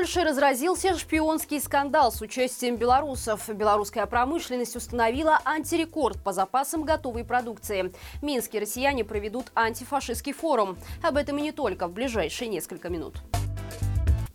Польше разразился шпионский скандал с участием белорусов. Белорусская промышленность установила антирекорд по запасам готовой продукции. В Минске россияне проведут антифашистский форум. Об этом и не только в ближайшие несколько минут.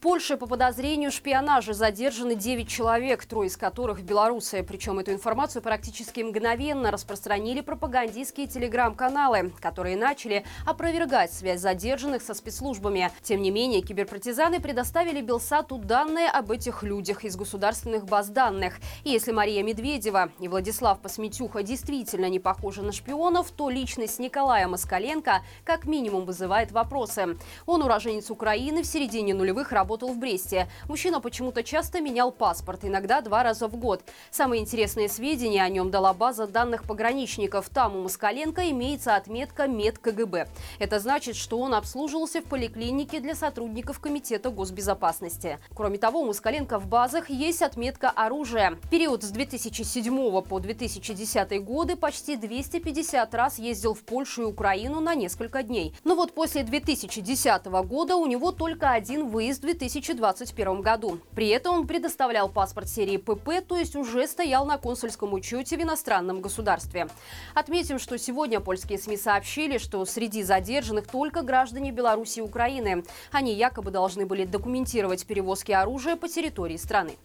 Польше по подозрению шпионажа задержаны 9 человек, трое из которых белорусы. Причем эту информацию практически мгновенно распространили пропагандистские телеграм-каналы, которые начали опровергать связь задержанных со спецслужбами. Тем не менее, киберпартизаны предоставили Белсату данные об этих людях из государственных баз данных. И если Мария Медведева и Владислав Посметюха действительно не похожи на шпионов, то личность Николая Москаленко как минимум вызывает вопросы. Он уроженец Украины в середине нулевых работал работал в Бресте. Мужчина почему-то часто менял паспорт, иногда два раза в год. Самые интересные сведения о нем дала база данных пограничников. Там у Москаленко имеется отметка МедКГБ. Это значит, что он обслуживался в поликлинике для сотрудников Комитета госбезопасности. Кроме того, у Москаленко в базах есть отметка оружия. период с 2007 по 2010 годы почти 250 раз ездил в Польшу и Украину на несколько дней. Но вот после 2010 года у него только один выезд в 2021 году. При этом он предоставлял паспорт серии ПП, то есть уже стоял на консульском учете в иностранном государстве. Отметим, что сегодня польские СМИ сообщили, что среди задержанных только граждане Беларуси и Украины. Они якобы должны были документировать перевозки оружия по территории страны.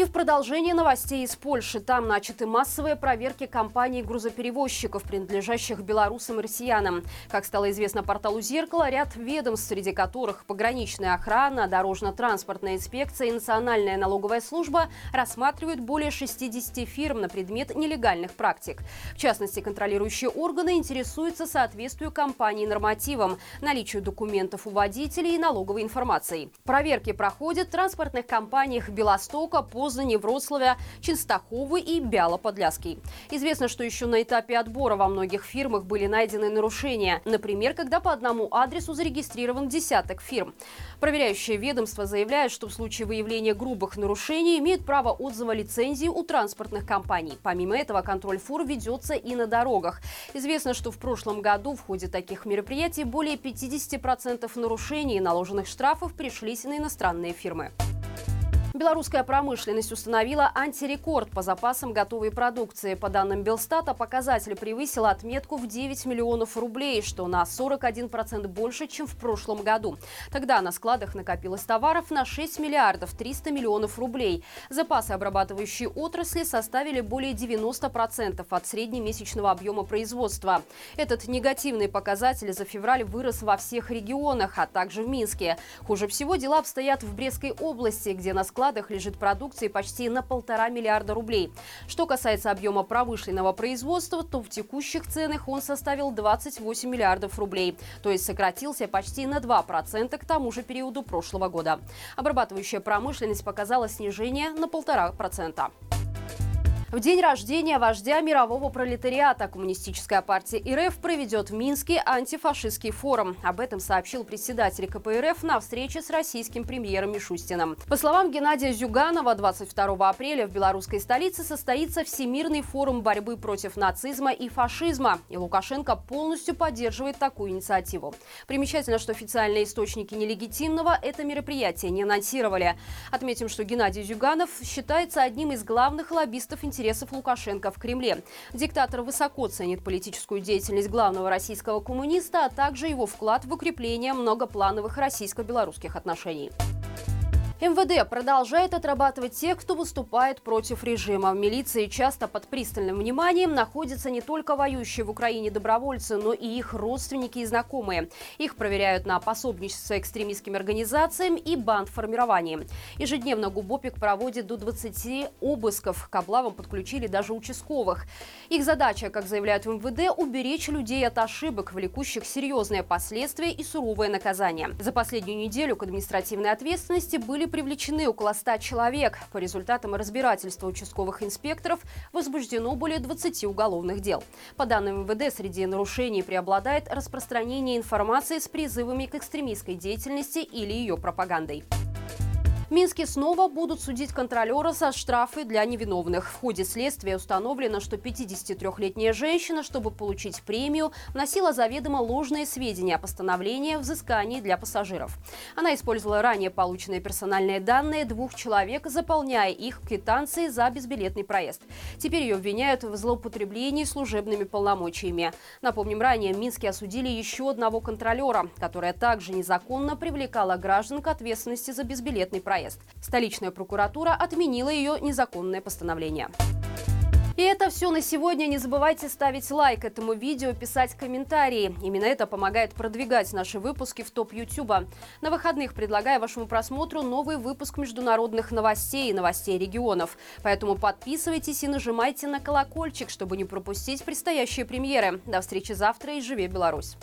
И в продолжение новостей из Польши. Там начаты массовые проверки компаний грузоперевозчиков, принадлежащих белорусам и россиянам. Как стало известно порталу «Зеркало», ряд ведомств, среди которых пограничная охрана, дорожно-транспортная инспекция и национальная налоговая служба рассматривают более 60 фирм на предмет нелегальных практик. В частности, контролирующие органы интересуются соответствию компании нормативам, наличию документов у водителей и налоговой информации. Проверки проходят в транспортных компаниях «Белостока», «Поз», Позани, Вроцлавя, Ченстаховы и Бяло-Подляский. Известно, что еще на этапе отбора во многих фирмах были найдены нарушения. Например, когда по одному адресу зарегистрирован десяток фирм. Проверяющее ведомство заявляет, что в случае выявления грубых нарушений имеет право отзыва лицензии у транспортных компаний. Помимо этого, контроль фур ведется и на дорогах. Известно, что в прошлом году в ходе таких мероприятий более 50% нарушений и наложенных штрафов пришлись на иностранные фирмы. Белорусская промышленность установила антирекорд по запасам готовой продукции. По данным Белстата, показатель превысил отметку в 9 миллионов рублей, что на 41% больше, чем в прошлом году. Тогда на складах накопилось товаров на 6 миллиардов 300 миллионов рублей. Запасы обрабатывающей отрасли составили более 90% от среднемесячного объема производства. Этот негативный показатель за февраль вырос во всех регионах, а также в Минске. Хуже всего дела обстоят в Брестской области, где на складах складах лежит продукции почти на полтора миллиарда рублей. Что касается объема промышленного производства, то в текущих ценах он составил 28 миллиардов рублей, то есть сократился почти на 2% к тому же периоду прошлого года. Обрабатывающая промышленность показала снижение на полтора процента. В день рождения вождя мирового пролетариата Коммунистическая партия РФ проведет в Минске антифашистский форум. Об этом сообщил председатель КПРФ на встрече с российским премьером Мишустиным. По словам Геннадия Зюганова, 22 апреля в белорусской столице состоится Всемирный форум борьбы против нацизма и фашизма. И Лукашенко полностью поддерживает такую инициативу. Примечательно, что официальные источники нелегитимного это мероприятие не анонсировали. Отметим, что Геннадий Зюганов считается одним из главных лоббистов интересов интересов Лукашенко в Кремле. Диктатор высоко ценит политическую деятельность главного российского коммуниста, а также его вклад в укрепление многоплановых российско-белорусских отношений. МВД продолжает отрабатывать тех, кто выступает против режима. В милиции часто под пристальным вниманием находятся не только воюющие в Украине добровольцы, но и их родственники и знакомые. Их проверяют на пособничество экстремистским организациям и бандформированием. Ежедневно Губопик проводит до 20 обысков. К облавам подключили даже участковых. Их задача, как заявляют в МВД, уберечь людей от ошибок, влекущих серьезные последствия и суровое наказание. За последнюю неделю к административной ответственности были привлечены около 100 человек. По результатам разбирательства участковых инспекторов возбуждено более 20 уголовных дел. По данным МВД, среди нарушений преобладает распространение информации с призывами к экстремистской деятельности или ее пропагандой. Минске снова будут судить контролера за штрафы для невиновных. В ходе следствия установлено, что 53-летняя женщина, чтобы получить премию, вносила заведомо ложные сведения о постановлении взыскании для пассажиров. Она использовала ранее полученные персональные данные двух человек, заполняя их квитанции за безбилетный проезд. Теперь ее обвиняют в злоупотреблении служебными полномочиями. Напомним, ранее в Минске осудили еще одного контролера, которая также незаконно привлекала граждан к ответственности за безбилетный проезд проезд. Столичная прокуратура отменила ее незаконное постановление. И это все на сегодня. Не забывайте ставить лайк этому видео, писать комментарии. Именно это помогает продвигать наши выпуски в топ Ютуба. На выходных предлагаю вашему просмотру новый выпуск международных новостей и новостей регионов. Поэтому подписывайтесь и нажимайте на колокольчик, чтобы не пропустить предстоящие премьеры. До встречи завтра и живи Беларусь!